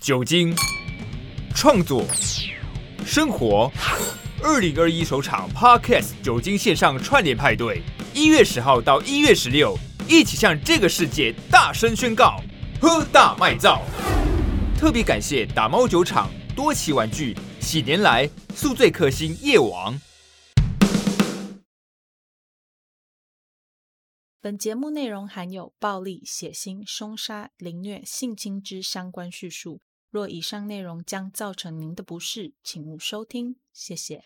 酒精、创作、生活。二零二一首场 Podcast 酒精线上串联派对，一月十号到一月十六，一起向这个世界大声宣告：喝大卖造！特别感谢打猫酒厂、多奇玩具、喜年来、宿醉克星夜王。本节目内容含有暴力、血腥、凶杀、凌虐、性侵之相关叙述。若以上内容将造成您的不适，请勿收听。谢谢。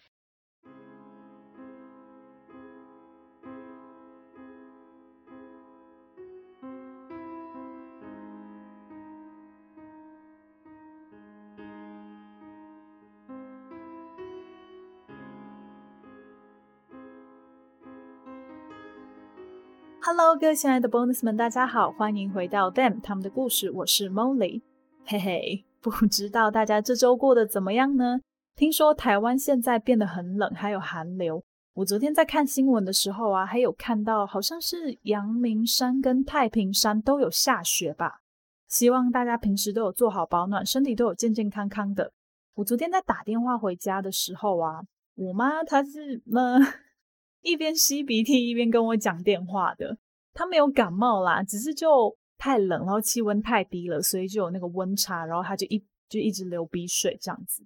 Hello，各位亲爱的 Bonus 们，大家好，欢迎回到 Them 他们的故事，我是 Molly，嘿嘿，不 知道大家这周过得怎么样呢？听说台湾现在变得很冷，还有寒流。我昨天在看新闻的时候啊，还有看到好像是阳明山跟太平山都有下雪吧。希望大家平时都有做好保暖，身体都有健健康康的。我昨天在打电话回家的时候啊，我妈她是么？一边吸鼻涕一边跟我讲电话的，她没有感冒啦，只是就太冷，然后气温太低了，所以就有那个温差，然后他就一就一直流鼻水这样子。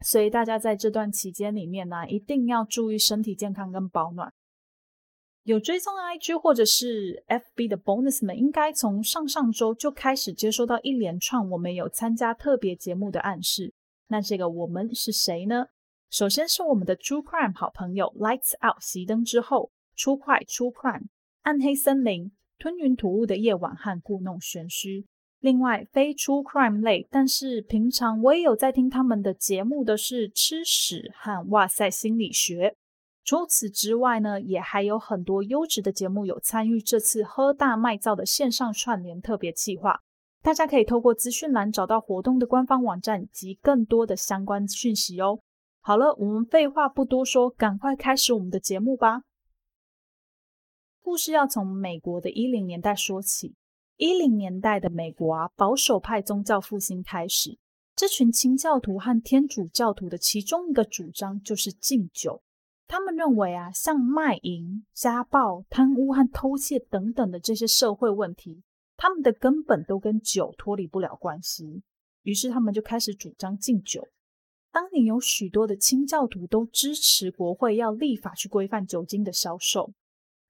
所以大家在这段期间里面呢，一定要注意身体健康跟保暖。有追踪 IG 或者是 FB 的 Bonus 们，应该从上上周就开始接收到一连串我们有参加特别节目的暗示。那这个我们是谁呢？首先是我们的 True Crime 好朋友 Lights Out 熄灯之后，出快 True Crime 暗黑森林吞云吐雾的夜晚和故弄玄虚。另外非 True Crime 类，但是平常我也有在听他们的节目的是吃屎和哇塞心理学。除此之外呢，也还有很多优质的节目有参与这次喝大卖造的线上串联特别计划。大家可以透过资讯栏找到活动的官方网站及更多的相关讯息哦。好了，我们废话不多说，赶快开始我们的节目吧。故事要从美国的一零年代说起。一零年代的美国啊，保守派宗教复兴开始。这群清教徒和天主教徒的其中一个主张就是禁酒。他们认为啊，像卖淫、家暴、贪污和偷窃等等的这些社会问题，他们的根本都跟酒脱离不了关系。于是他们就开始主张禁酒。当年有许多的清教徒都支持国会要立法去规范酒精的销售，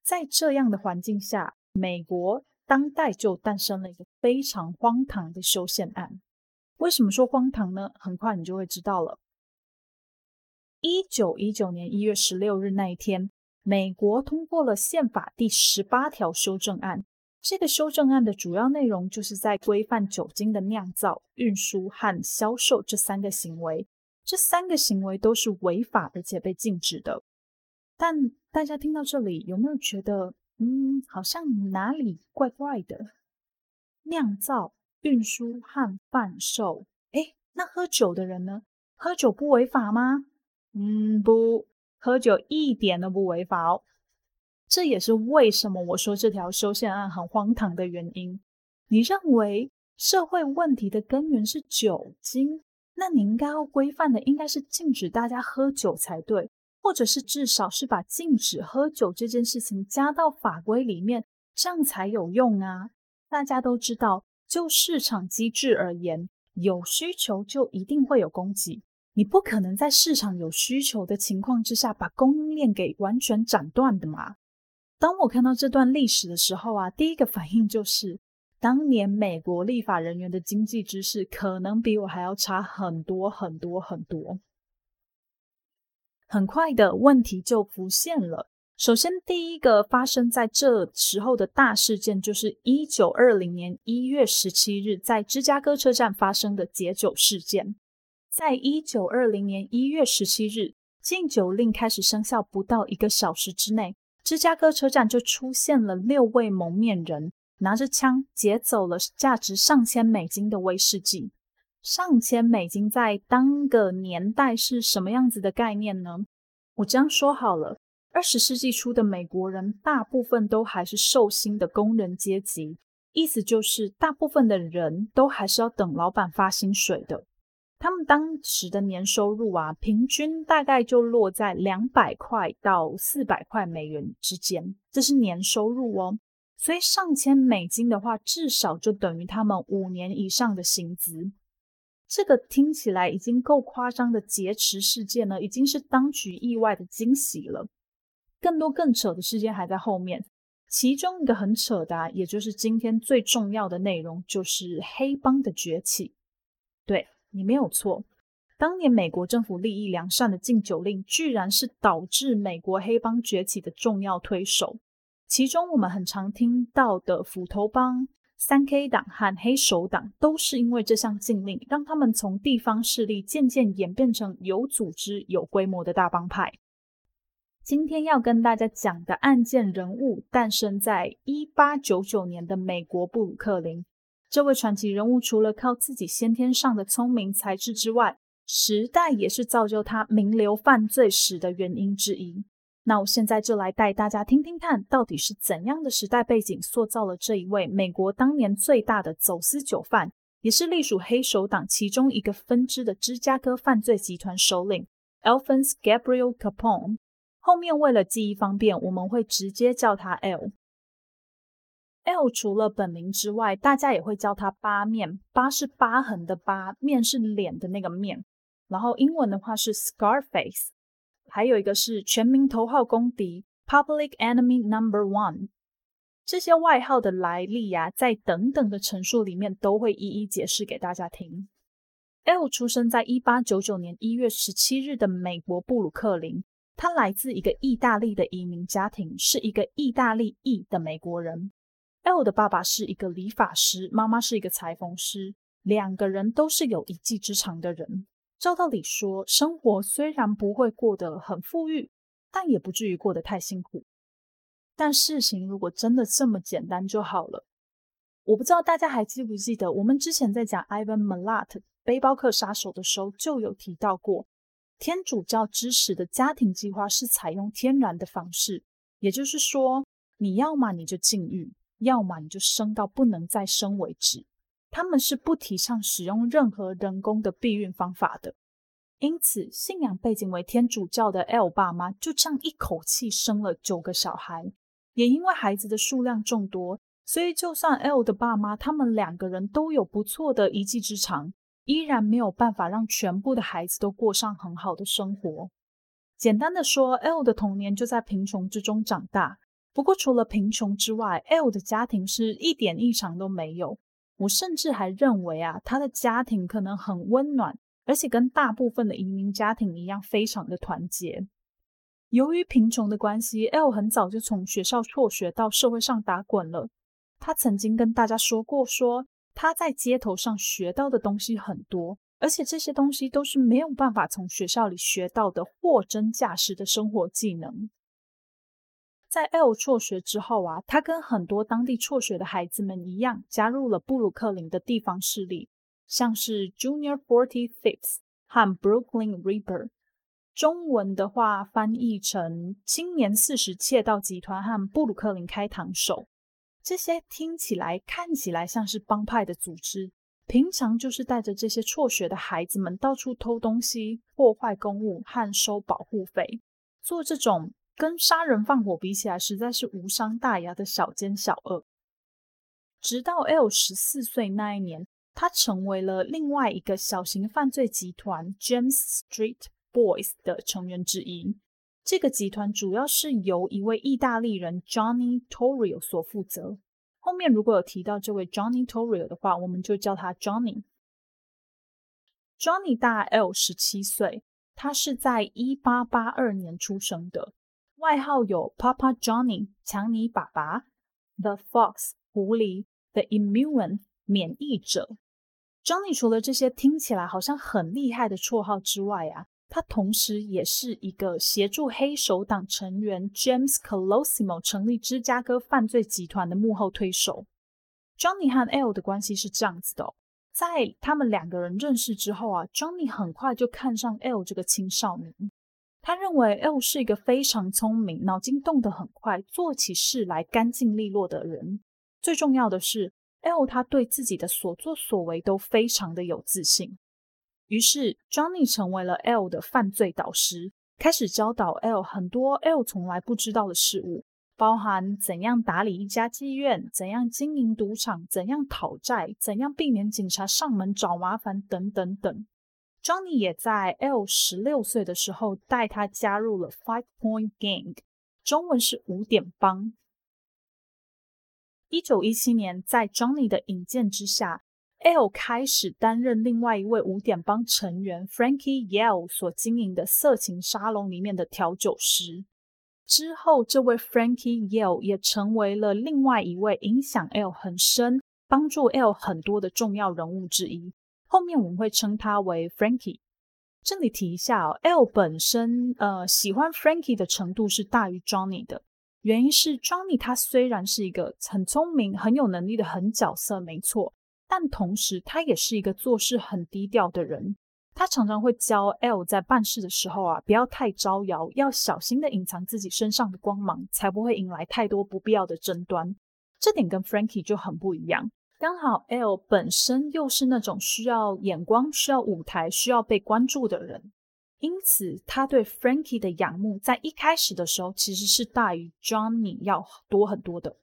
在这样的环境下，美国当代就诞生了一个非常荒唐的修宪案。为什么说荒唐呢？很快你就会知道了。一九一九年一月十六日那一天，美国通过了宪法第十八条修正案。这个修正案的主要内容就是在规范酒精的酿造、运输和销售这三个行为。这三个行为都是违法而且被禁止的，但大家听到这里有没有觉得，嗯，好像哪里怪怪的？酿造、运输和贩售，哎，那喝酒的人呢？喝酒不违法吗？嗯，不，喝酒一点都不违法哦。这也是为什么我说这条修宪案很荒唐的原因。你认为社会问题的根源是酒精？那你应该要规范的应该是禁止大家喝酒才对，或者是至少是把禁止喝酒这件事情加到法规里面，这样才有用啊！大家都知道，就市场机制而言，有需求就一定会有供给，你不可能在市场有需求的情况之下把供应链给完全斩断的嘛。当我看到这段历史的时候啊，第一个反应就是。当年美国立法人员的经济知识可能比我还要差很多很多很多。很快的问题就浮现了。首先，第一个发生在这时候的大事件，就是一九二零年一月十七日在芝加哥车站发生的解酒事件。在一九二零年一月十七日禁酒令开始生效不到一个小时之内，芝加哥车站就出现了六位蒙面人。拿着枪劫走了价值上千美金的威士忌。上千美金在当个年代是什么样子的概念呢？我这样说好了：二十世纪初的美国人大部分都还是受薪的工人阶级，意思就是大部分的人都还是要等老板发薪水的。他们当时的年收入啊，平均大概就落在两百块到四百块美元之间，这是年收入哦。所以上千美金的话，至少就等于他们五年以上的薪资。这个听起来已经够夸张的劫持事件呢，已经是当局意外的惊喜了。更多更扯的事件还在后面，其中一个很扯的，也就是今天最重要的内容，就是黑帮的崛起。对。你没有错，当年美国政府利益良善的禁酒令，居然是导致美国黑帮崛起的重要推手。其中我们很常听到的斧头帮、三 K 党和黑手党，都是因为这项禁令，让他们从地方势力渐渐演变成有组织、有规模的大帮派。今天要跟大家讲的案件人物，诞生在一八九九年的美国布鲁克林。这位传奇人物除了靠自己先天上的聪明才智之外，时代也是造就他名流犯罪史的原因之一。那我现在就来带大家听听看，到底是怎样的时代背景塑造了这一位美国当年最大的走私酒贩，也是隶属黑手党其中一个分支的芝加哥犯罪集团首领 Alphonse Gabriel Capone。后面为了记忆方便，我们会直接叫他 L。L 除了本名之外，大家也会叫他八面。八是疤痕的疤，面是脸的那个面。然后英文的话是 Scarface，还有一个是全民头号公敌 Public Enemy Number One。这些外号的来历呀，在等等的陈述里面都会一一解释给大家听。L 出生在一八九九年一月十七日的美国布鲁克林，他来自一个意大利的移民家庭，是一个意大利裔的美国人。L 的爸爸是一个理发师，妈妈是一个裁缝师，两个人都是有一技之长的人。照道理说，生活虽然不会过得很富裕，但也不至于过得太辛苦。但事情如果真的这么简单就好了。我不知道大家还记不记得，我们之前在讲 Ivan Milat 背包客杀手的时候，就有提到过，天主教支持的家庭计划是采用天然的方式，也就是说，你要么你就禁欲。要么你就生到不能再生为止。他们是不提倡使用任何人工的避孕方法的。因此，信仰背景为天主教的 L 爸妈就这样一口气生了九个小孩。也因为孩子的数量众多，所以就算 L 的爸妈他们两个人都有不错的一技之长，依然没有办法让全部的孩子都过上很好的生活。简单的说，L 的童年就在贫穷之中长大。不过，除了贫穷之外，L 的家庭是一点异常都没有。我甚至还认为啊，他的家庭可能很温暖，而且跟大部分的移民家庭一样，非常的团结。由于贫穷的关系，L 很早就从学校辍学，到社会上打滚了。他曾经跟大家说过，说他在街头上学到的东西很多，而且这些东西都是没有办法从学校里学到的货真价实的生活技能。在 L 辍学之后啊，他跟很多当地辍学的孩子们一样，加入了布鲁克林的地方势力，像是 Junior Forty Thieves 和 Brooklyn Ripper。中文的话翻译成青年四十窃盗集团和布鲁克林开膛手。这些听起来、看起来像是帮派的组织，平常就是带着这些辍学的孩子们到处偷东西、破坏公物和收保护费，做这种。跟杀人放火比起来，实在是无伤大雅的小奸小恶。直到 L 十四岁那一年，他成为了另外一个小型犯罪集团 James Street Boys 的成员之一。这个集团主要是由一位意大利人 Johnny Torrio 所负责。后面如果有提到这位 Johnny Torrio 的话，我们就叫他 Johnny。Johnny 大 L 十七岁，他是在一八八二年出生的。外号有 Papa Johnny 强尼爸爸，The Fox 狐狸，The Immune 免疫者。Johnny 除了这些听起来好像很厉害的绰号之外啊，他同时也是一个协助黑手党成员 James Colosimo 成立芝加哥犯罪集团的幕后推手。Johnny 和 L 的关系是这样子的，在他们两个人认识之后啊，Johnny 很快就看上 L 这个青少年。他认为 L 是一个非常聪明、脑筋动得很快、做起事来干净利落的人。最重要的是，L 他对自己的所作所为都非常的有自信。于是，Johnny 成为了 L 的犯罪导师，开始教导 L 很多 L 从来不知道的事物，包含怎样打理一家妓院、怎样经营赌场、怎样讨债、怎样避免警察上门找麻烦等等等。Johnny 也在 L 十六岁的时候带他加入了 Five Point Gang，中文是五点帮。一九一七年，在 Johnny 的引荐之下，L 开始担任另外一位五点帮成员 Frankie Yale 所经营的色情沙龙里面的调酒师。之后，这位 Frankie Yale 也成为了另外一位影响 L 很深、帮助 L 很多的重要人物之一。后面我们会称他为 Frankie。这里提一下哦，L 本身呃喜欢 Frankie 的程度是大于 Johnny 的。原因是 Johnny 他虽然是一个很聪明、很有能力的狠角色，没错，但同时他也是一个做事很低调的人。他常常会教 L 在办事的时候啊，不要太招摇，要小心的隐藏自己身上的光芒，才不会引来太多不必要的争端。这点跟 Frankie 就很不一样。刚好 L 本身又是那种需要眼光、需要舞台、需要被关注的人，因此他对 Frankie 的仰慕在一开始的时候其实是大于 Johnny 要多很多的。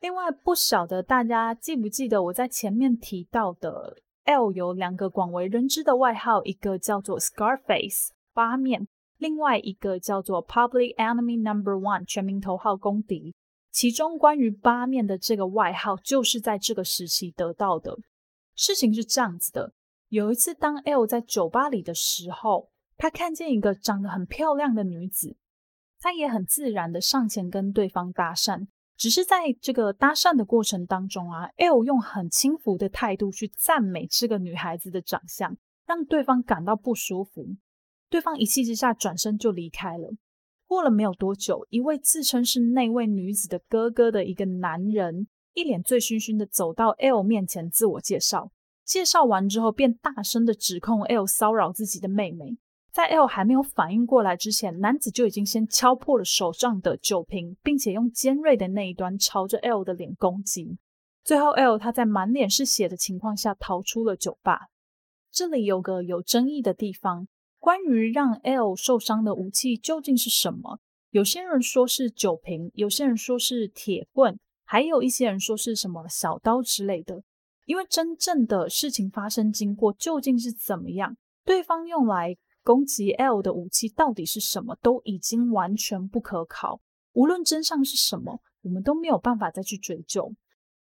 另外，不晓得大家记不记得我在前面提到的 L 有两个广为人知的外号，一个叫做 Scarface 八面，另外一个叫做 Public Enemy Number One 全民头号公敌。其中关于八面的这个外号，就是在这个时期得到的。事情是这样子的：有一次，当 L 在酒吧里的时候，他看见一个长得很漂亮的女子，他也很自然的上前跟对方搭讪。只是在这个搭讪的过程当中啊，L 用很轻浮的态度去赞美这个女孩子的长相，让对方感到不舒服。对方一气之下转身就离开了。过了没有多久，一位自称是那位女子的哥哥的一个男人，一脸醉醺醺的走到 L 面前自我介绍。介绍完之后，便大声的指控 L 骚扰自己的妹妹。在 L 还没有反应过来之前，男子就已经先敲破了手上的酒瓶，并且用尖锐的那一端朝着 L 的脸攻击。最后，L 他在满脸是血的情况下逃出了酒吧。这里有个有争议的地方。关于让 L 受伤的武器究竟是什么？有些人说是酒瓶，有些人说是铁棍，还有一些人说是什么小刀之类的。因为真正的事情发生经过究竟是怎么样，对方用来攻击 L 的武器到底是什么，都已经完全不可考。无论真相是什么，我们都没有办法再去追究。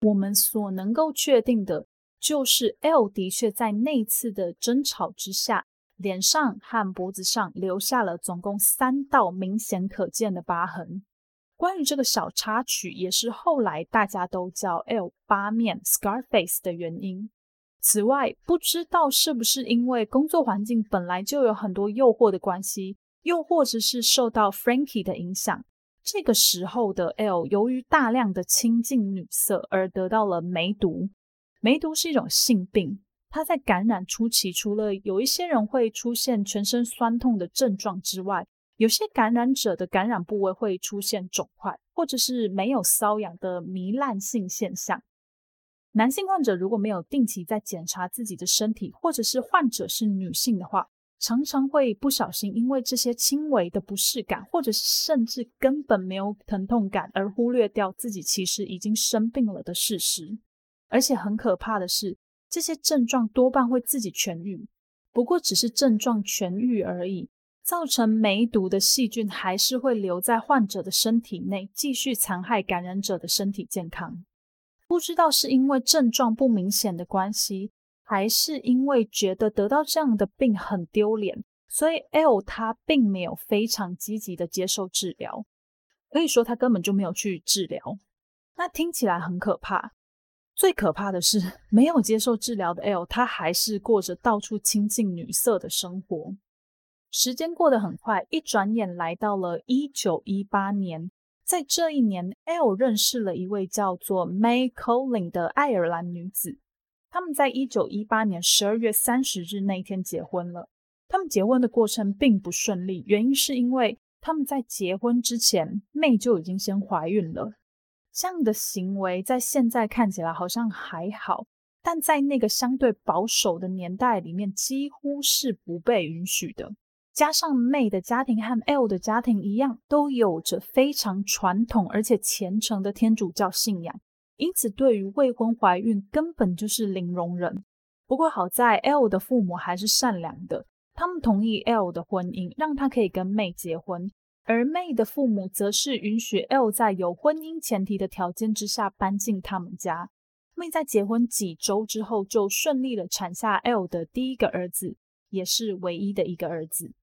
我们所能够确定的就是 L 的确在那次的争吵之下。脸上和脖子上留下了总共三道明显可见的疤痕。关于这个小插曲，也是后来大家都叫 L 八面 （Scarface） 的原因。此外，不知道是不是因为工作环境本来就有很多诱惑的关系，又或者是受到 Frankie 的影响，这个时候的 L 由于大量的亲近女色而得到了梅毒。梅毒是一种性病。它在感染初期，除了有一些人会出现全身酸痛的症状之外，有些感染者的感染部位会出现肿块，或者是没有瘙痒的糜烂性现象。男性患者如果没有定期在检查自己的身体，或者是患者是女性的话，常常会不小心因为这些轻微的不适感，或者是甚至根本没有疼痛感，而忽略掉自己其实已经生病了的事实。而且很可怕的是。这些症状多半会自己痊愈，不过只是症状痊愈而已，造成梅毒的细菌还是会留在患者的身体内，继续残害感染者的身体健康。不知道是因为症状不明显的关系，还是因为觉得得到这样的病很丢脸，所以 L 他并没有非常积极的接受治疗，可以说他根本就没有去治疗。那听起来很可怕。最可怕的是，没有接受治疗的 L，他还是过着到处亲近女色的生活。时间过得很快，一转眼来到了一九一八年。在这一年，L 认识了一位叫做 May Coling 的爱尔兰女子。他们在一九一八年十二月三十日那天结婚了。他们结婚的过程并不顺利，原因是因为他们在结婚之前，May 就已经先怀孕了。这样的行为在现在看起来好像还好，但在那个相对保守的年代里面，几乎是不被允许的。加上 May 的家庭和 L 的家庭一样，都有着非常传统而且虔诚的天主教信仰，因此对于未婚怀孕根本就是零容忍。不过好在 L 的父母还是善良的，他们同意 L 的婚姻，让他可以跟 May 结婚。而 May 的父母则是允许 L 在有婚姻前提的条件之下搬进他们家。May 在结婚几周之后就顺利的产下 L 的第一个儿子，也是唯一的一个儿子。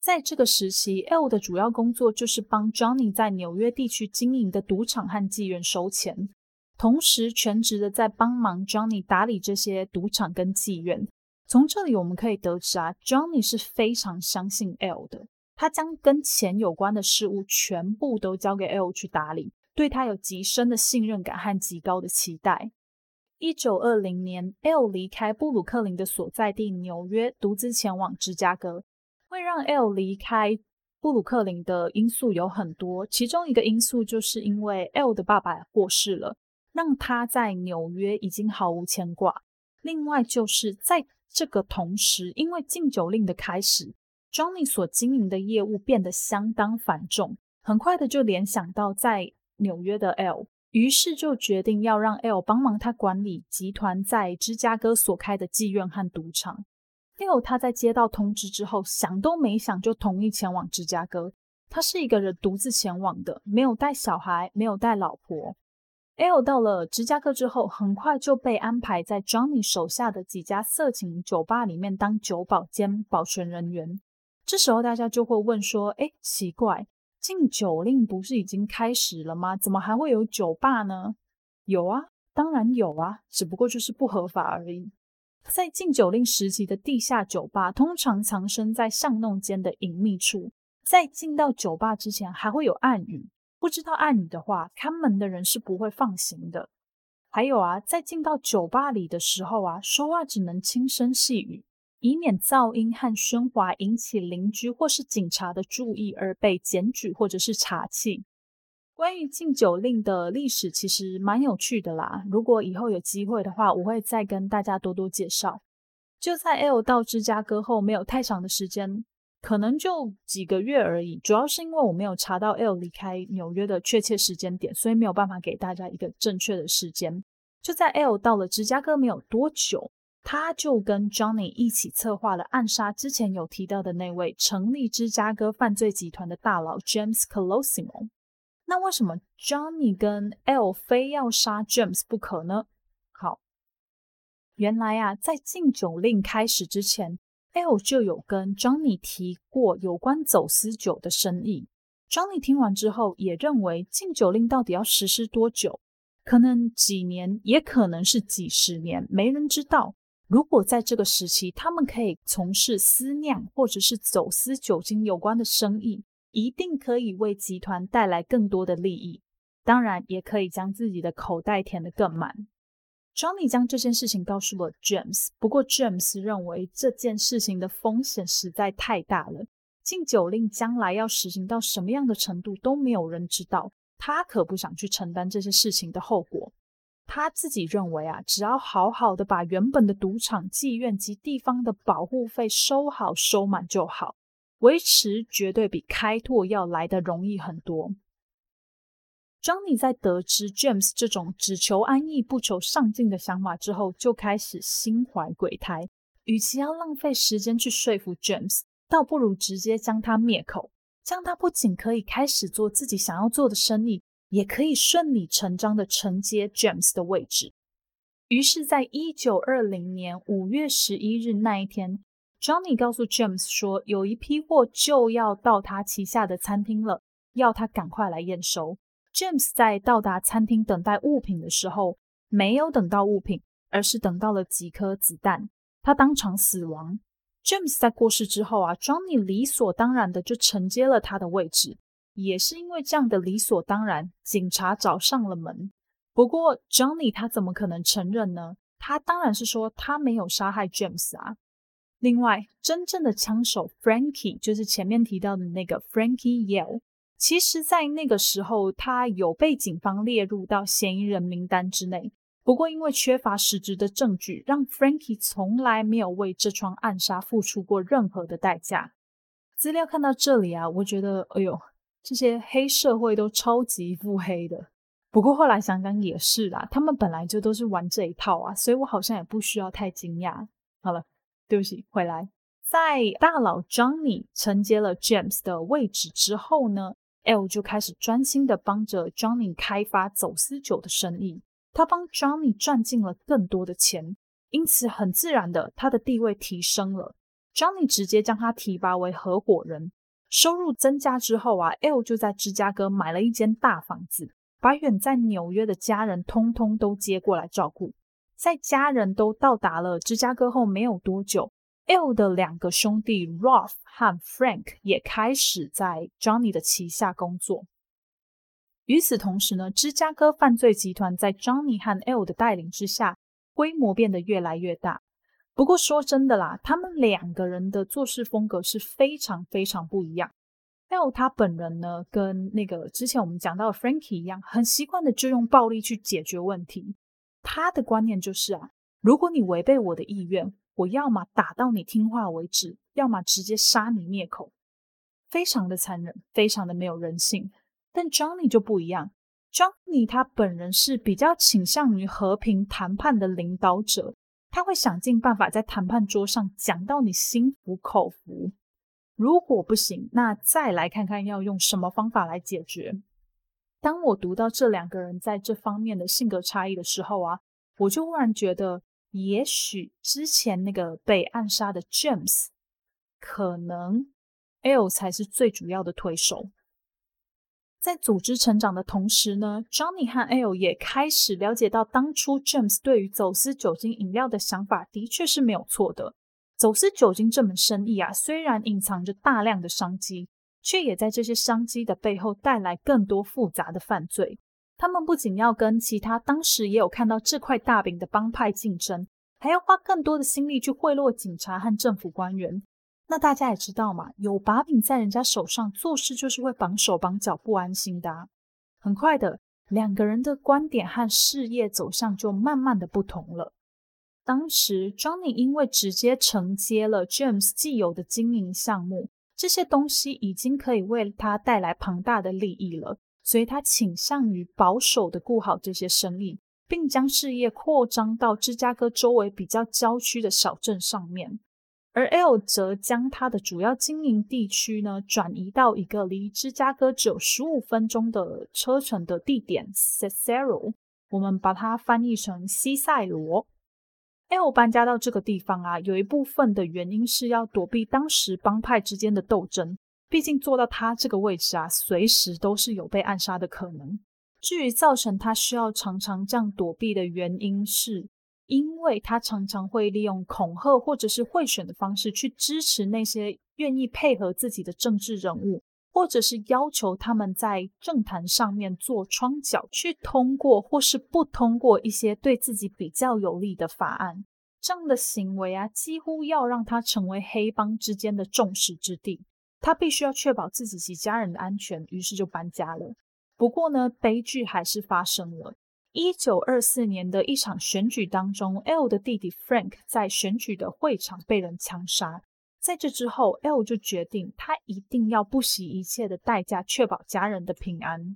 在这个时期，L 的主要工作就是帮 Johnny 在纽约地区经营的赌场和妓院收钱，同时全职的在帮忙 Johnny 打理这些赌场跟妓院。从这里我们可以得知啊，Johnny 是非常相信 L 的。他将跟钱有关的事物全部都交给 L 去打理，对他有极深的信任感和极高的期待。一九二零年，L 离开布鲁克林的所在地纽约，独自前往芝加哥。会让 L 离开布鲁克林的因素有很多，其中一个因素就是因为 L 的爸爸过世了，让他在纽约已经毫无牵挂。另外就是在这个同时，因为禁酒令的开始。Johnny 所经营的业务变得相当繁重，很快的就联想到在纽约的 L，于是就决定要让 L 帮忙他管理集团在芝加哥所开的妓院和赌场。L 他在接到通知之后，想都没想就同意前往芝加哥。他是一个人独自前往的，没有带小孩，没有带老婆。L 到了芝加哥之后，很快就被安排在 Johnny 手下的几家色情酒吧里面当酒保兼保全人员。这时候大家就会问说：“哎，奇怪，禁酒令不是已经开始了吗？怎么还会有酒吧呢？”有啊，当然有啊，只不过就是不合法而已。在禁酒令时期的地下酒吧，通常藏身在巷弄间的隐秘处。在进到酒吧之前，还会有暗语。不知道暗语的话，看门的人是不会放行的。还有啊，在进到酒吧里的时候啊，说话只能轻声细语。以免噪音和喧哗引起邻居或是警察的注意而被检举或者是查缉。关于禁酒令的历史其实蛮有趣的啦，如果以后有机会的话，我会再跟大家多多介绍。就在 L 到芝加哥后没有太长的时间，可能就几个月而已。主要是因为我没有查到 L 离开纽约的确切时间点，所以没有办法给大家一个正确的时间。就在 L 到了芝加哥没有多久。他就跟 Johnny 一起策划了暗杀之前有提到的那位成立芝加哥犯罪集团的大佬 James Colosimo。那为什么 Johnny 跟 L 非要杀 James 不可呢？好，原来啊，在禁酒令开始之前，L 就有跟 Johnny 提过有关走私酒的生意。Johnny 听完之后，也认为禁酒令到底要实施多久？可能几年，也可能是几十年，没人知道。如果在这个时期，他们可以从事私酿或者是走私酒精有关的生意，一定可以为集团带来更多的利益。当然，也可以将自己的口袋填得更满。Johnny 将这件事情告诉了 James，不过 James 认为这件事情的风险实在太大了，禁酒令将来要实行到什么样的程度都没有人知道，他可不想去承担这些事情的后果。他自己认为啊，只要好好的把原本的赌场、妓院及地方的保护费收好收满就好，维持绝对比开拓要来的容易很多。Johnny 在得知 James 这种只求安逸不求上进的想法之后，就开始心怀鬼胎。与其要浪费时间去说服 James，倒不如直接将他灭口，这样他不仅可以开始做自己想要做的生意。也可以顺理成章的承接 James 的位置。于是，在一九二零年五月十一日那一天，Johnny 告诉 James 说，有一批货就要到他旗下的餐厅了，要他赶快来验收。James 在到达餐厅等待物品的时候，没有等到物品，而是等到了几颗子弹，他当场死亡。James 在过世之后啊，Johnny 理所当然的就承接了他的位置。也是因为这样的理所当然，警察找上了门。不过，Johnny 他怎么可能承认呢？他当然是说他没有杀害 James 啊。另外，真正的枪手 Frankie 就是前面提到的那个 Frankie Yale，其实，在那个时候，他有被警方列入到嫌疑人名单之内。不过，因为缺乏实质的证据，让 Frankie 从来没有为这桩暗杀付出过任何的代价。资料看到这里啊，我觉得，哎呦，这些黑社会都超级腹黑的。不过后来想想也是啦，他们本来就都是玩这一套啊，所以我好像也不需要太惊讶。好了，对不起，回来，在大佬 Johnny 承接了 James 的位置之后呢，L 就开始专心的帮着 Johnny 开发走私酒的生意。他帮 Johnny 赚进了更多的钱，因此很自然的，他的地位提升了。Johnny 直接将他提拔为合伙人。收入增加之后啊，L 就在芝加哥买了一间大房子，把远在纽约的家人通通都接过来照顾。在家人都到达了芝加哥后没有多久，L 的两个兄弟 Ralph 和 Frank 也开始在 Johnny 的旗下工作。与此同时呢，芝加哥犯罪集团在 Johnny 和 L 的带领之下，规模变得越来越大。不过说真的啦，他们两个人的做事风格是非常非常不一样。L 他本人呢，跟那个之前我们讲到的 Frankie 一样，很习惯的就用暴力去解决问题。他的观念就是啊，如果你违背我的意愿，我要么打到你听话为止，要么直接杀你灭口，非常的残忍，非常的没有人性。但 Johnny 就不一样，Johnny 他本人是比较倾向于和平谈判的领导者，他会想尽办法在谈判桌上讲到你心服口服。如果不行，那再来看看要用什么方法来解决。当我读到这两个人在这方面的性格差异的时候啊，我就忽然觉得，也许之前那个被暗杀的 James，可能 L 才是最主要的推手。在组织成长的同时呢，Johnny 和 L 也开始了解到，当初 James 对于走私酒精饮料的想法的确是没有错的。走私酒精这门生意啊，虽然隐藏着大量的商机，却也在这些商机的背后带来更多复杂的犯罪。他们不仅要跟其他当时也有看到这块大饼的帮派竞争，还要花更多的心力去贿赂警察和政府官员。那大家也知道嘛，有把柄在人家手上，做事就是会绑手绑脚、不安心的。很快的，两个人的观点和事业走向就慢慢的不同了。当时，Johnny 因为直接承接了 James 既有的经营项目，这些东西已经可以为他带来庞大的利益了，所以他倾向于保守的顾好这些生意，并将事业扩张到芝加哥周围比较郊区的小镇上面。而 L 则将他的主要经营地区呢转移到一个离芝加哥只有十五分钟的车程的地点 Cicero，我们把它翻译成西塞罗。L 搬家到这个地方啊，有一部分的原因是要躲避当时帮派之间的斗争，毕竟坐到他这个位置啊，随时都是有被暗杀的可能。至于造成他需要常常这样躲避的原因是。因为他常常会利用恐吓或者是贿选的方式去支持那些愿意配合自己的政治人物，或者是要求他们在政坛上面做窗脚，去通过或是不通过一些对自己比较有利的法案。这样的行为啊，几乎要让他成为黑帮之间的众矢之的。他必须要确保自己及家人的安全，于是就搬家了。不过呢，悲剧还是发生了。一九二四年的一场选举当中，L 的弟弟 Frank 在选举的会场被人枪杀。在这之后，L 就决定他一定要不惜一切的代价确保家人的平安。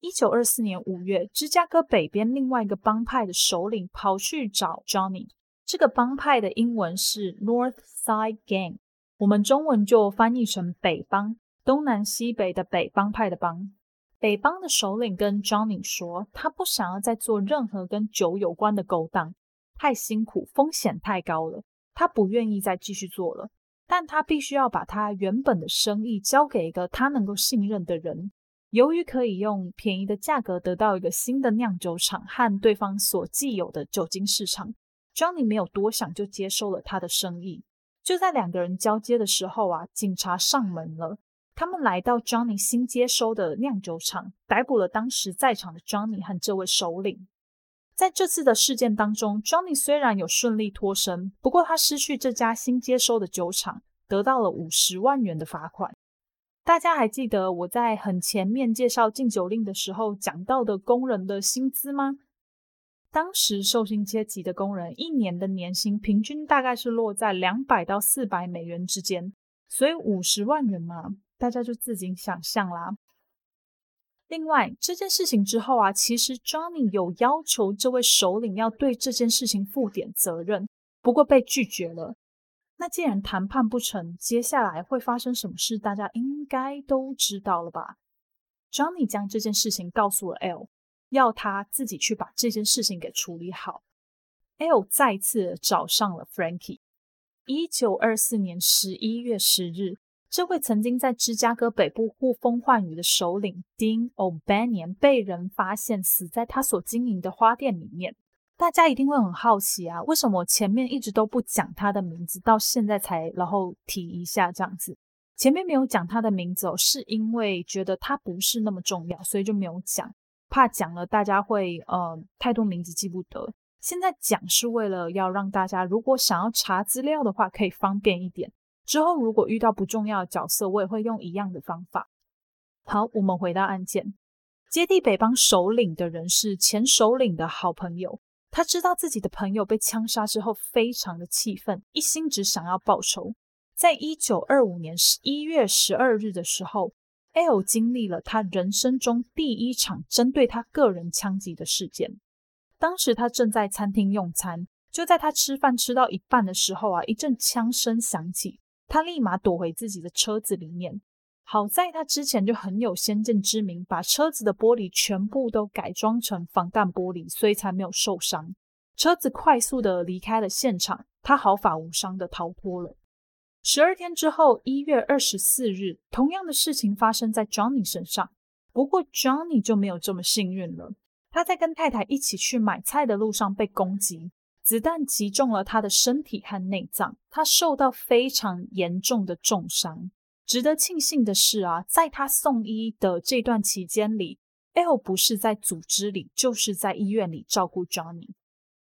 一九二四年五月，芝加哥北边另外一个帮派的首领跑去找 Johnny。这个帮派的英文是 North Side Gang，我们中文就翻译成北帮，东南西北的北帮派的帮。北邦的首领跟 Johnny 说，他不想要再做任何跟酒有关的勾当，太辛苦，风险太高了，他不愿意再继续做了。但他必须要把他原本的生意交给一个他能够信任的人。由于可以用便宜的价格得到一个新的酿酒厂和对方所既有的酒精市场，Johnny 没有多想就接收了他的生意。就在两个人交接的时候啊，警察上门了。他们来到 Johnny 新接收的酿酒厂，逮捕了当时在场的 Johnny 和这位首领。在这次的事件当中，Johnny 虽然有顺利脱身，不过他失去这家新接收的酒厂，得到了五十万元的罚款。大家还记得我在很前面介绍禁酒令的时候讲到的工人的薪资吗？当时受薪阶级的工人一年的年薪平均大概是落在两百到四百美元之间，所以五十万元嘛，大家就自行想象啦。另外这件事情之后啊，其实 Johnny 有要求这位首领要对这件事情负点责任，不过被拒绝了。那既然谈判不成，接下来会发生什么事，大家应该都知道了吧？Johnny 将这件事情告诉了 L。要他自己去把这件事情给处理好。L 再次找上了 Frankie。一九二四年十一月十日，这位曾经在芝加哥北部呼风唤雨的首领 Dean O'Banion 被人发现死在他所经营的花店里面。大家一定会很好奇啊，为什么我前面一直都不讲他的名字，到现在才然后提一下这样子？前面没有讲他的名字哦，是因为觉得他不是那么重要，所以就没有讲。怕讲了大家会呃太多名字记不得，现在讲是为了要让大家如果想要查资料的话可以方便一点。之后如果遇到不重要的角色，我也会用一样的方法。好，我们回到案件，接替北邦首领的人是前首领的好朋友，他知道自己的朋友被枪杀之后，非常的气愤，一心只想要报仇。在一九二五年十一月十二日的时候。L 经历了他人生中第一场针对他个人枪击的事件。当时他正在餐厅用餐，就在他吃饭吃到一半的时候啊，一阵枪声响起，他立马躲回自己的车子里面。好在他之前就很有先见之明，把车子的玻璃全部都改装成防弹玻璃，所以才没有受伤。车子快速的离开了现场，他毫发无伤的逃脱了。十二天之后，一月二十四日，同样的事情发生在 Johnny 身上。不过 Johnny 就没有这么幸运了。他在跟太太一起去买菜的路上被攻击，子弹击中了他的身体和内脏，他受到非常严重的重伤。值得庆幸的是啊，在他送医的这段期间里，L 不是在组织里，就是在医院里照顾 Johnny。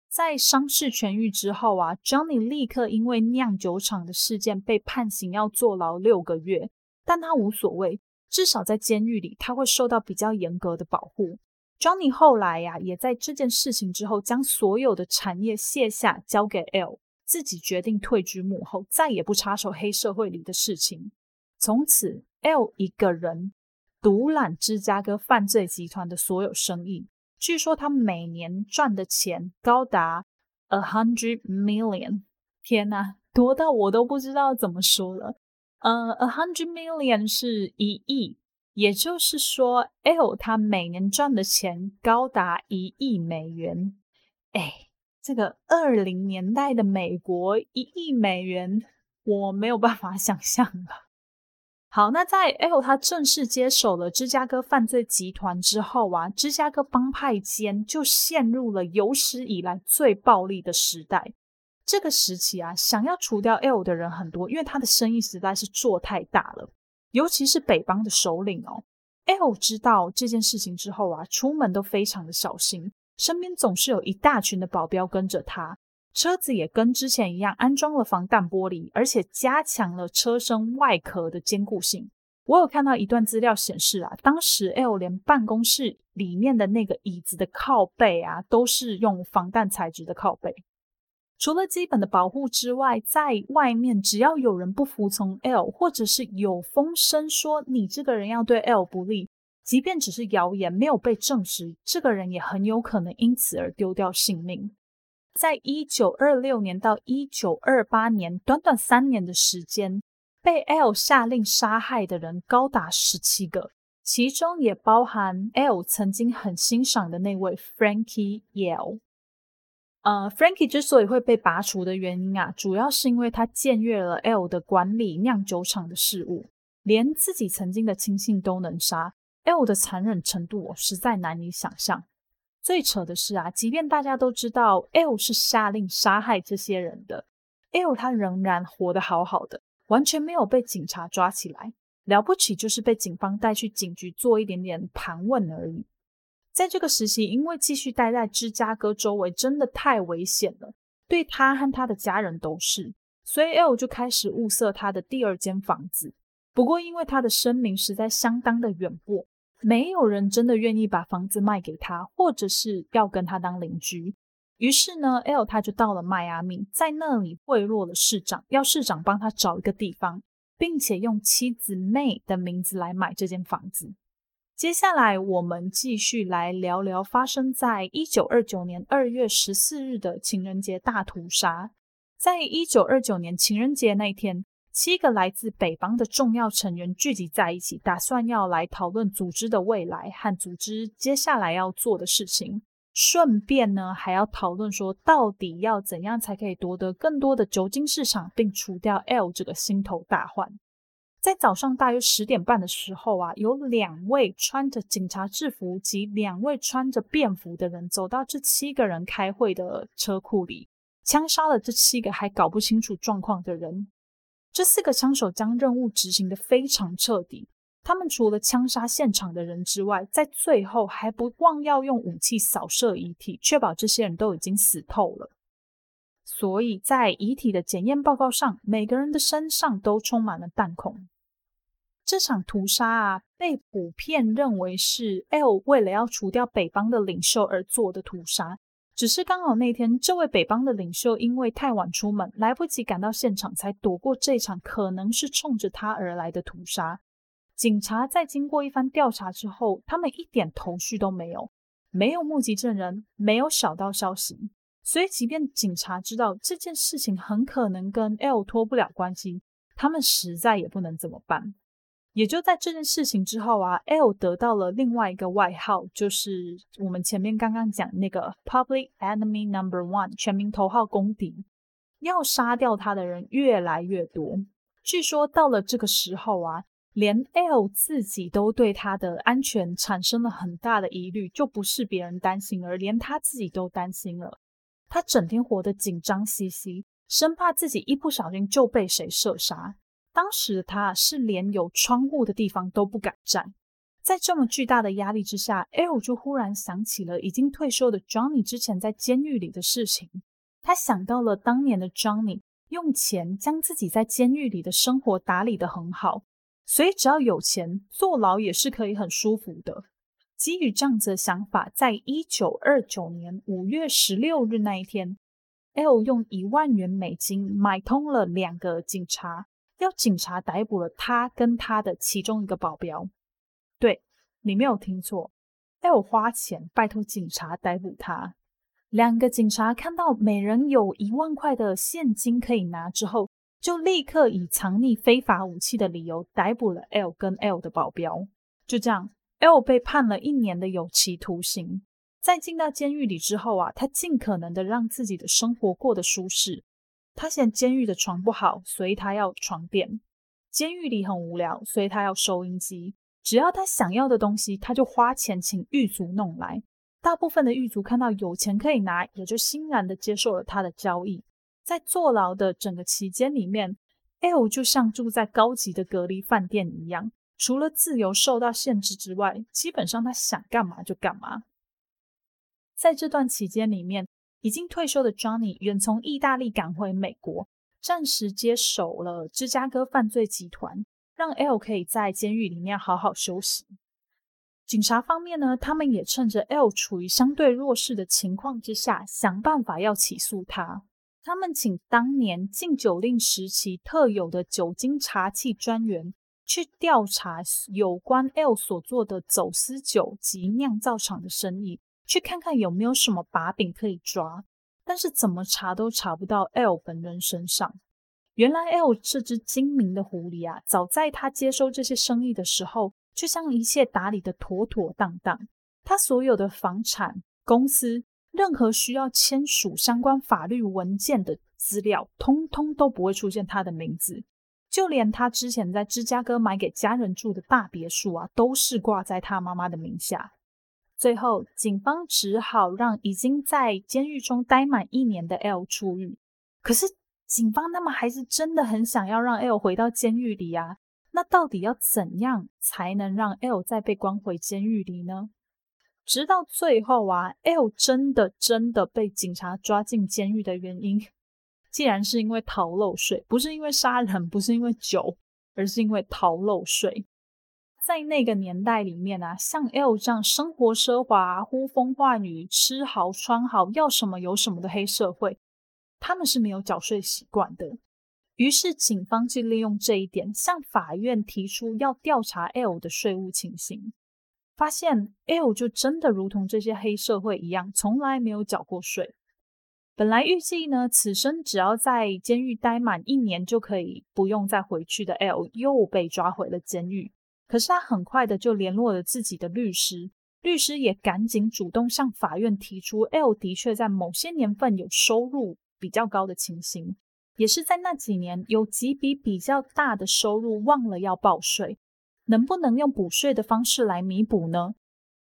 在伤势痊愈之后啊，Johnny 立刻因为酿酒厂的事件被判刑，要坐牢六个月。但他无所谓，至少在监狱里他会受到比较严格的保护。Johnny 后来呀，也在这件事情之后，将所有的产业卸下，交给 L，自己决定退居幕后，再也不插手黑社会里的事情。从此，L 一个人独揽芝加哥犯罪集团的所有生意。据说他每年赚的钱高达 a hundred million，天哪，多到我都不知道怎么说了。呃，a hundred million 是一亿，也就是说，L 他每年赚的钱高达一亿美元。哎，这个二零年代的美国一亿美元，我没有办法想象了。好，那在 L 他正式接手了芝加哥犯罪集团之后啊，芝加哥帮派间就陷入了有史以来最暴力的时代。这个时期啊，想要除掉 L 的人很多，因为他的生意实在是做太大了，尤其是北邦的首领哦。L 知道这件事情之后啊，出门都非常的小心，身边总是有一大群的保镖跟着他。车子也跟之前一样安装了防弹玻璃，而且加强了车身外壳的坚固性。我有看到一段资料显示啊，当时 L 连办公室里面的那个椅子的靠背啊，都是用防弹材质的靠背。除了基本的保护之外，在外面只要有人不服从 L，或者是有风声说你这个人要对 L 不利，即便只是谣言没有被证实，这个人也很有可能因此而丢掉性命。在一九二六年到一九二八年，短短三年的时间，被 L 下令杀害的人高达十七个，其中也包含 L 曾经很欣赏的那位 Frankie Yale。呃，Frankie 之所以会被拔除的原因啊，主要是因为他僭越了 L 的管理酿酒厂的事务，连自己曾经的亲信都能杀，L 的残忍程度，我实在难以想象。最扯的是啊，即便大家都知道 L 是下令杀害这些人的，L 他仍然活得好好的，完全没有被警察抓起来。了不起就是被警方带去警局做一点点盘问而已。在这个时期，因为继续待在芝加哥周围真的太危险了，对他和他的家人都是，所以 L 就开始物色他的第二间房子。不过因为他的声名实在相当的远播，没有人真的愿意把房子卖给他，或者是要跟他当邻居。于是呢，L 他就到了迈阿密，在那里贿赂了市长，要市长帮他找一个地方，并且用妻子 May 的名字来买这间房子。接下来，我们继续来聊聊发生在一九二九年二月十四日的情人节大屠杀。在一九二九年情人节那天，七个来自北方的重要成员聚集在一起，打算要来讨论组织的未来和组织接下来要做的事情。顺便呢，还要讨论说，到底要怎样才可以夺得更多的酒精市场，并除掉 L 这个心头大患。在早上大约十点半的时候啊，有两位穿着警察制服及两位穿着便服的人走到这七个人开会的车库里，枪杀了这七个还搞不清楚状况的人。这四个枪手将任务执行的非常彻底，他们除了枪杀现场的人之外，在最后还不忘要用武器扫射遗体，确保这些人都已经死透了。所以在遗体的检验报告上，每个人的身上都充满了弹孔。这场屠杀啊，被普遍认为是 L 为了要除掉北方的领袖而做的屠杀。只是刚好那天，这位北方的领袖因为太晚出门，来不及赶到现场，才躲过这场可能是冲着他而来的屠杀。警察在经过一番调查之后，他们一点头绪都没有，没有目击证人，没有小道消息。所以，即便警察知道这件事情很可能跟 L 脱不了关系，他们实在也不能怎么办。也就在这件事情之后啊，L 得到了另外一个外号，就是我们前面刚刚讲那个 Public Enemy Number One，全民头号公敌。要杀掉他的人越来越多，据说到了这个时候啊，连 L 自己都对他的安全产生了很大的疑虑，就不是别人担心，而连他自己都担心了。他整天活得紧张兮兮，生怕自己一不小心就被谁射杀。当时的他是连有窗户的地方都不敢站，在这么巨大的压力之下，L 就忽然想起了已经退休的 Johnny 之前在监狱里的事情。他想到了当年的 Johnny 用钱将自己在监狱里的生活打理得很好，所以只要有钱，坐牢也是可以很舒服的。基于这样子的想法，在一九二九年五月十六日那一天，L 用一万元美金买通了两个警察。要警察逮捕了他跟他的其中一个保镖，对你没有听错，要花钱拜托警察逮捕他。两个警察看到每人有一万块的现金可以拿之后，就立刻以藏匿非法武器的理由逮捕了 L 跟 L 的保镖。就这样，L 被判了一年的有期徒刑。在进到监狱里之后啊，他尽可能的让自己的生活过得舒适。他嫌监狱的床不好，所以他要床垫。监狱里很无聊，所以他要收音机。只要他想要的东西，他就花钱请狱卒弄来。大部分的狱卒看到有钱可以拿，也就欣然的接受了他的交易。在坐牢的整个期间里面，L 就像住在高级的隔离饭店一样，除了自由受到限制之外，基本上他想干嘛就干嘛。在这段期间里面。已经退休的 Johnny 远从意大利赶回美国，暂时接手了芝加哥犯罪集团，让 L 可以在监狱里面好好休息。警察方面呢，他们也趁着 L 处于相对弱势的情况之下，想办法要起诉他。他们请当年禁酒令时期特有的酒精查缉专员去调查有关 L 所做的走私酒及酿造厂的生意。去看看有没有什么把柄可以抓，但是怎么查都查不到 L 本人身上。原来 L 这只精明的狐狸啊，早在他接收这些生意的时候，就将一切打理的妥妥当当。他所有的房产、公司，任何需要签署相关法律文件的资料，通通都不会出现他的名字。就连他之前在芝加哥买给家人住的大别墅啊，都是挂在他妈妈的名下。最后，警方只好让已经在监狱中待满一年的 L 出狱。可是，警方他们还是真的很想要让 L 回到监狱里啊。那到底要怎样才能让 L 再被关回监狱里呢？直到最后啊，L 真的真的被警察抓进监狱的原因，既然是因为逃漏税，不是因为杀人，不是因为酒，而是因为逃漏税。在那个年代里面啊，像 L 这样生活奢华、呼风唤雨、吃好穿好、要什么有什么的黑社会，他们是没有缴税习惯的。于是警方就利用这一点，向法院提出要调查 L 的税务情形。发现 L 就真的如同这些黑社会一样，从来没有缴过税。本来预计呢，此生只要在监狱待满一年就可以不用再回去的 L，又被抓回了监狱。可是他很快的就联络了自己的律师，律师也赶紧主动向法院提出，L 的确在某些年份有收入比较高的情形，也是在那几年有几笔比较大的收入忘了要报税，能不能用补税的方式来弥补呢？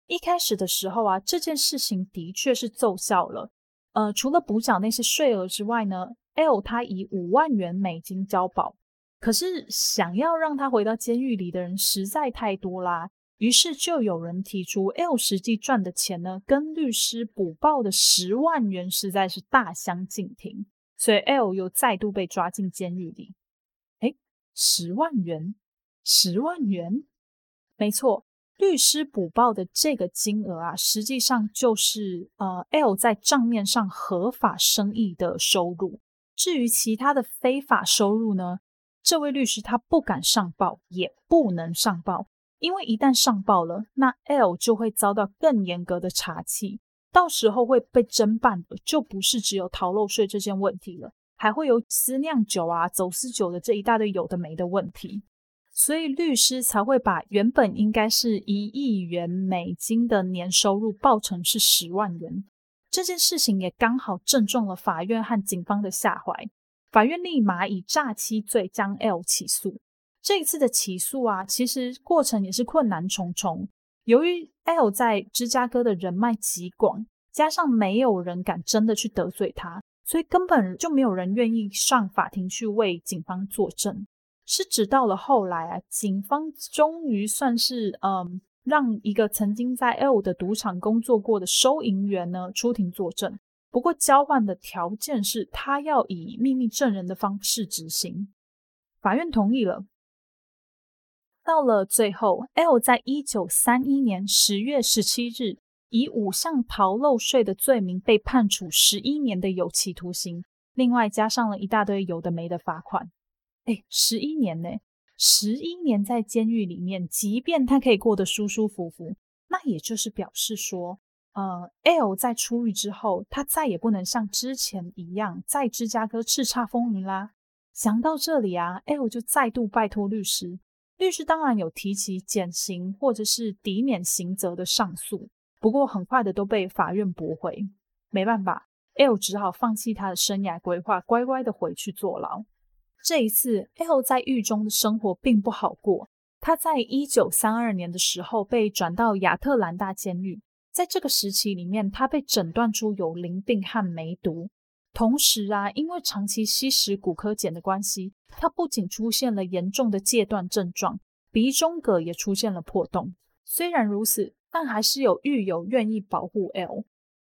一开始的时候啊，这件事情的确是奏效了，呃，除了补缴那些税额之外呢，L 他以五万元美金交保。可是想要让他回到监狱里的人实在太多啦，于是就有人提出，L 实际赚的钱呢，跟律师补报的十万元实在是大相径庭，所以 L 又再度被抓进监狱里。哎，十万元，十万元，没错，律师补报的这个金额啊，实际上就是呃 L 在账面上合法生意的收入。至于其他的非法收入呢？这位律师他不敢上报，也不能上报，因为一旦上报了，那 L 就会遭到更严格的查缉，到时候会被侦办的就不是只有逃漏税这件问题了，还会有私酿酒啊、走私酒的这一大堆有的没的问题，所以律师才会把原本应该是一亿元美金的年收入报成是十万元，这件事情也刚好正中了法院和警方的下怀。法院立马以诈欺罪将 L 起诉。这一次的起诉啊，其实过程也是困难重重。由于 L 在芝加哥的人脉极广，加上没有人敢真的去得罪他，所以根本就没有人愿意上法庭去为警方作证。是直到了后来啊，警方终于算是嗯，让一个曾经在 L 的赌场工作过的收银员呢出庭作证。不过，交换的条件是他要以秘密证人的方式执行。法院同意了。到了最后，L 在一九三一年十月十七日以五项逃漏税的罪名被判处十一年的有期徒刑，另外加上了一大堆有的没的罚款。哎，十一年呢？十一年在监狱里面，即便他可以过得舒舒服服，那也就是表示说。呃，L 在出狱之后，他再也不能像之前一样在芝加哥叱咤风云啦。想到这里啊，L 就再度拜托律师。律师当然有提起减刑或者是抵免刑责的上诉，不过很快的都被法院驳回。没办法，L 只好放弃他的生涯规划，乖乖的回去坐牢。这一次，L 在狱中的生活并不好过。他在一九三二年的时候被转到亚特兰大监狱。在这个时期里面，他被诊断出有淋病和梅毒，同时啊，因为长期吸食骨科碱的关系，他不仅出现了严重的戒断症状，鼻中隔也出现了破洞。虽然如此，但还是有狱友愿意保护 L。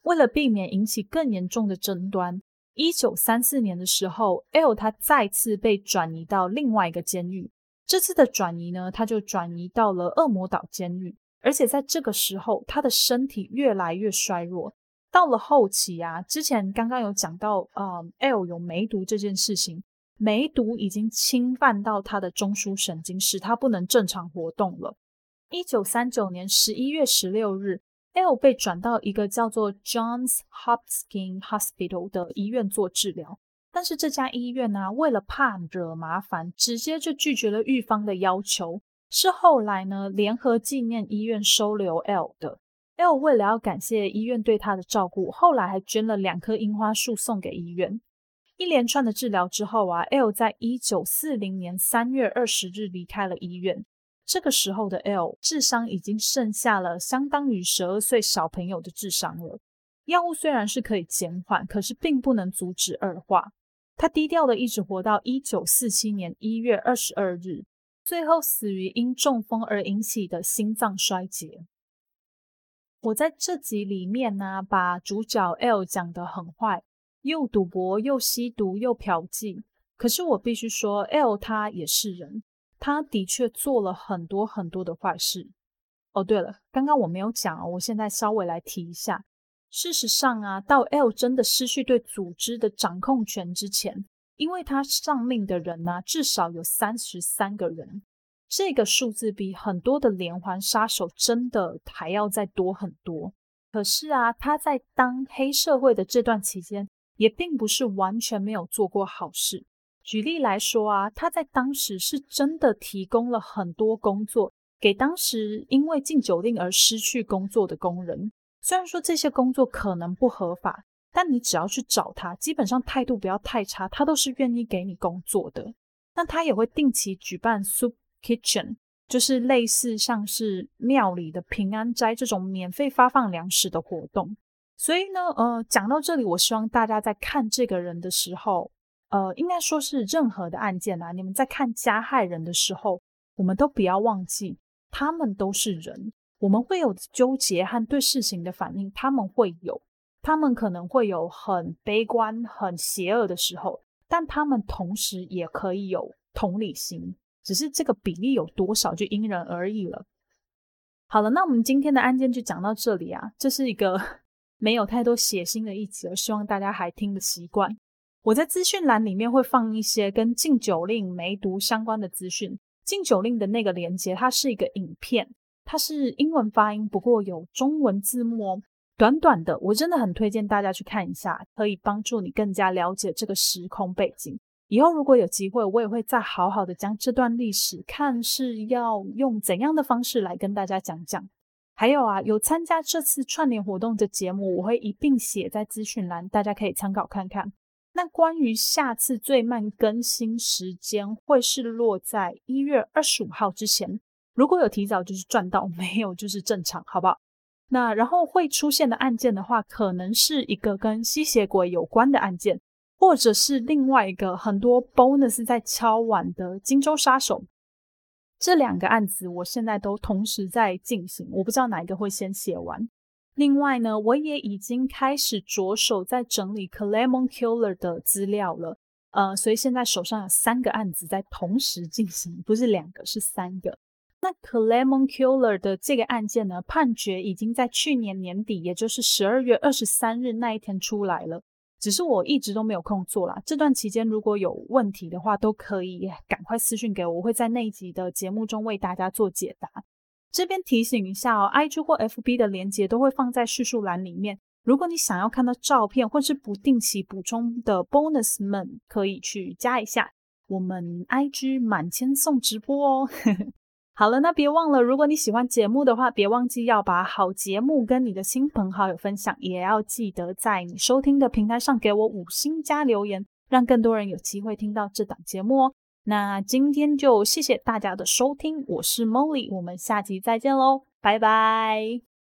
为了避免引起更严重的争端，一九三四年的时候，L 他再次被转移到另外一个监狱。这次的转移呢，他就转移到了恶魔岛监狱。而且在这个时候，他的身体越来越衰弱。到了后期啊，之前刚刚有讲到，呃，L 有梅毒这件事情，梅毒已经侵犯到他的中枢神经，使他不能正常活动了。一九三九年十一月十六日，L 被转到一个叫做 Johns Hopkins Hospital 的医院做治疗，但是这家医院呢，为了怕惹麻烦，直接就拒绝了狱方的要求。是后来呢，联合纪念医院收留 L 的。L 为了要感谢医院对他的照顾，后来还捐了两棵樱花树送给医院。一连串的治疗之后啊，L 在一九四零年三月二十日离开了医院。这个时候的 L 智商已经剩下了相当于十二岁小朋友的智商了。药物虽然是可以减缓，可是并不能阻止恶化。他低调的一直活到一九四七年一月二十二日。最后死于因中风而引起的心脏衰竭。我在这集里面呢，把主角 L 讲得很坏，又赌博，又吸毒，又嫖妓。可是我必须说，L 他也是人，他的确做了很多很多的坏事。哦，对了，刚刚我没有讲哦，我现在稍微来提一下。事实上啊，到 L 真的失去对组织的掌控权之前，因为他上命的人呢，至少有三十三个人，这个数字比很多的连环杀手真的还要再多很多。可是啊，他在当黑社会的这段期间，也并不是完全没有做过好事。举例来说啊，他在当时是真的提供了很多工作。给当时因为禁酒令而失去工作的工人，虽然说这些工作可能不合法，但你只要去找他，基本上态度不要太差，他都是愿意给你工作的。那他也会定期举办 soup kitchen，就是类似像是庙里的平安斋这种免费发放粮食的活动。所以呢，呃，讲到这里，我希望大家在看这个人的时候，呃，应该说是任何的案件啊，你们在看加害人的时候，我们都不要忘记。他们都是人，我们会有纠结和对事情的反应，他们会有，他们可能会有很悲观、很邪恶的时候，但他们同时也可以有同理心，只是这个比例有多少就因人而异了。好了，那我们今天的案件就讲到这里啊，这是一个 没有太多血腥的一集，希望大家还听得习惯。我在资讯栏里面会放一些跟禁酒令、梅毒相关的资讯。禁酒令的那个连接，它是一个影片，它是英文发音，不过有中文字幕哦。短短的，我真的很推荐大家去看一下，可以帮助你更加了解这个时空背景。以后如果有机会，我也会再好好的将这段历史，看是要用怎样的方式来跟大家讲讲。还有啊，有参加这次串联活动的节目，我会一并写在资讯栏，大家可以参考看看。那关于下次最慢更新时间会是落在一月二十五号之前，如果有提早就是赚到，没有就是正常，好不好？那然后会出现的案件的话，可能是一个跟吸血鬼有关的案件，或者是另外一个很多 bonus 在敲碗的荆州杀手。这两个案子我现在都同时在进行，我不知道哪一个会先写完。另外呢，我也已经开始着手在整理 Clemon Killer 的资料了，呃，所以现在手上有三个案子在同时进行，不是两个，是三个。那 Clemon Killer 的这个案件呢，判决已经在去年年底，也就是十二月二十三日那一天出来了，只是我一直都没有空做啦。这段期间如果有问题的话，都可以赶快私讯给我，我会在那一集的节目中为大家做解答。这边提醒一下哦，IG 或 FB 的连接都会放在叙述栏里面。如果你想要看到照片或是不定期补充的 bonus 们，可以去加一下。我们 IG 满千送直播哦。好了，那别忘了，如果你喜欢节目的话，别忘记要把好节目跟你的亲朋好友分享，也要记得在你收听的平台上给我五星加留言，让更多人有机会听到这档节目哦。那今天就谢谢大家的收听，我是 Molly，我们下期再见喽，拜拜。